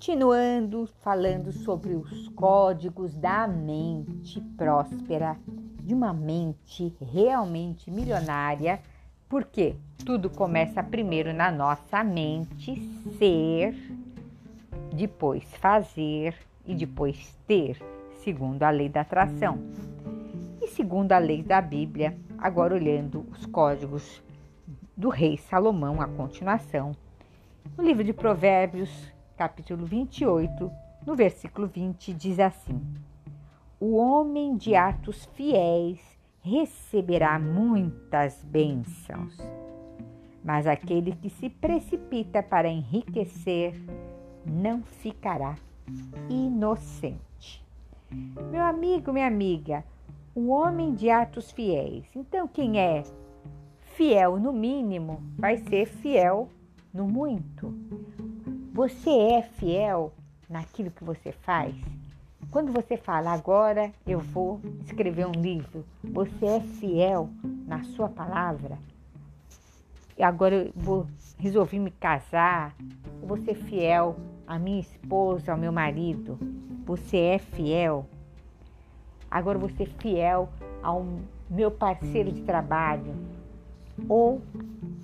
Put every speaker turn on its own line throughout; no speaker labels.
Continuando falando sobre os códigos da mente próspera, de uma mente realmente milionária, porque tudo começa primeiro na nossa mente, ser, depois fazer e depois ter, segundo a lei da atração. E segundo a lei da Bíblia, agora olhando os códigos do rei Salomão, a continuação, no livro de Provérbios, capítulo 28, no versículo 20, diz assim: O homem de atos fiéis receberá muitas bênçãos, mas aquele que se precipita para enriquecer não ficará inocente. Meu amigo, minha amiga, o homem de atos fiéis. Então, quem é fiel no mínimo vai ser fiel no muito. Você é fiel naquilo que você faz? Quando você fala, agora eu vou escrever um livro, você é fiel na sua palavra? E agora eu vou resolver me casar, eu vou ser fiel à minha esposa, ao meu marido. Você é fiel? Agora eu vou ser fiel ao meu parceiro de trabalho ou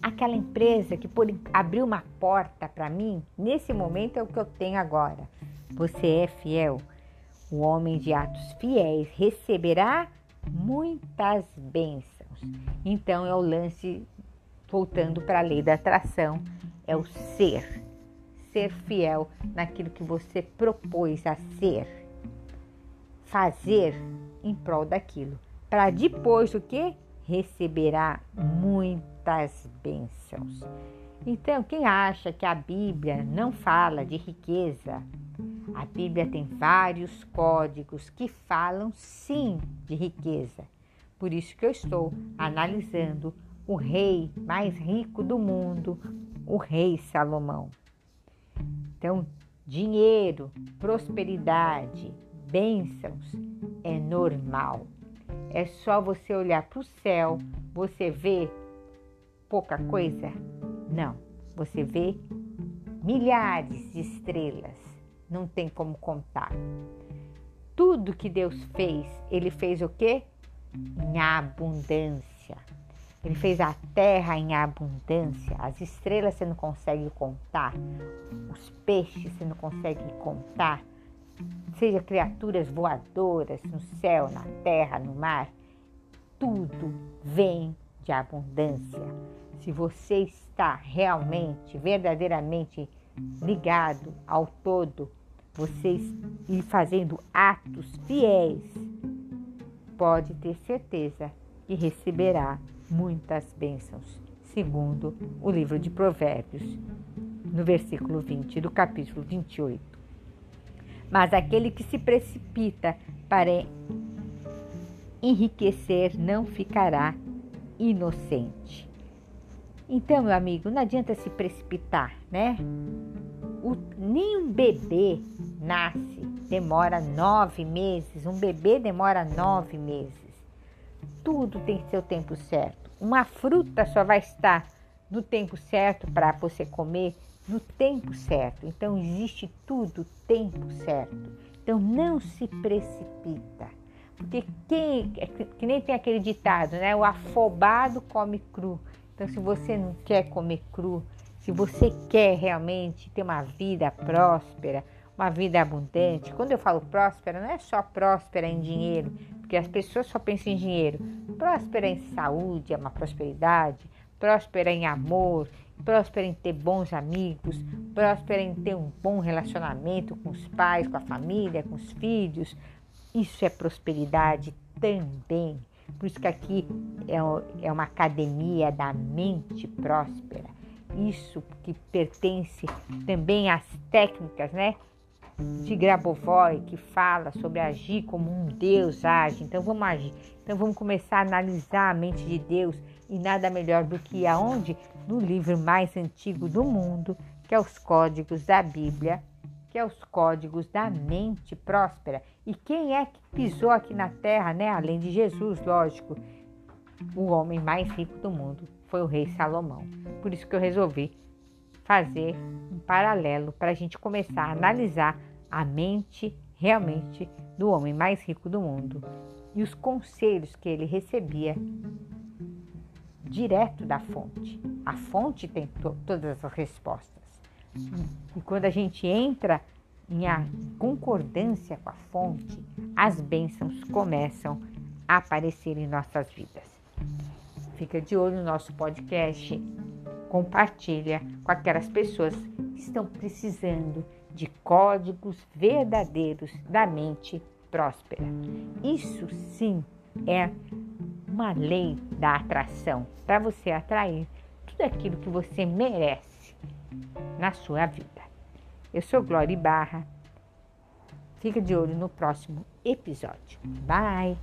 aquela empresa que por abrir uma porta para mim, nesse momento é o que eu tenho agora. Você é fiel. O homem de atos fiéis receberá muitas bênçãos. Então é o lance, voltando para a lei da atração, é o ser. Ser fiel naquilo que você propôs a ser. Fazer em prol daquilo. Para depois o que? Receberá muitas bênçãos. Então, quem acha que a Bíblia não fala de riqueza, a Bíblia tem vários códigos que falam sim de riqueza. Por isso que eu estou analisando o rei mais rico do mundo, o rei Salomão. Então, dinheiro, prosperidade, bênçãos é normal. É só você olhar para o céu, você vê pouca coisa? Não, você vê milhares de estrelas, não tem como contar. Tudo que Deus fez, Ele fez o quê? Em abundância. Ele fez a terra em abundância, as estrelas você não consegue contar, os peixes você não consegue contar, seja criaturas voadoras no céu, na terra, no mar, tudo vem de abundância. Se você está realmente, verdadeiramente ligado ao todo, você e fazendo atos fiéis, pode ter certeza que receberá muitas bênçãos, segundo o livro de Provérbios, no versículo 20 do capítulo 28. Mas aquele que se precipita para enriquecer não ficará inocente. Então, meu amigo, não adianta se precipitar, né? O, nem um bebê nasce, demora nove meses. Um bebê demora nove meses. Tudo tem seu tempo certo. Uma fruta só vai estar no tempo certo para você comer no tempo certo. Então, existe tudo tempo certo. Então, não se precipita. Porque quem, é que nem tem aquele ditado, né? O afobado come cru. Então, se você não quer comer cru, se você quer realmente ter uma vida próspera, uma vida abundante, quando eu falo próspera, não é só próspera em dinheiro, porque as pessoas só pensam em dinheiro. Próspera em saúde é uma prosperidade, próspera em amor, próspera em ter bons amigos, próspera em ter um bom relacionamento com os pais, com a família, com os filhos. Isso é prosperidade também. Por isso que aqui é, é uma academia da mente próspera. Isso que pertence também às técnicas, né? De Grabovoi, que fala sobre agir como um Deus age. Então vamos agir. Então vamos começar a analisar a mente de Deus e nada melhor do que aonde? No livro mais antigo do mundo, que é os códigos da Bíblia, que é os códigos da mente próspera. E quem é que pisou aqui na terra, né? Além de Jesus, lógico. O homem mais rico do mundo foi o rei Salomão. Por isso que eu resolvi fazer um paralelo para a gente começar a analisar a mente realmente do homem mais rico do mundo e os conselhos que ele recebia direto da fonte. A fonte tem to todas as respostas. E quando a gente entra em concordância com a fonte, as bênçãos começam a aparecer em nossas vidas. Fica de olho no nosso podcast, compartilha com aquelas pessoas que estão precisando de códigos verdadeiros da mente próspera. Isso sim é uma lei da atração para você atrair tudo aquilo que você merece na sua vida. Eu sou Glória Barra. Fica de olho no próximo episódio. Bye!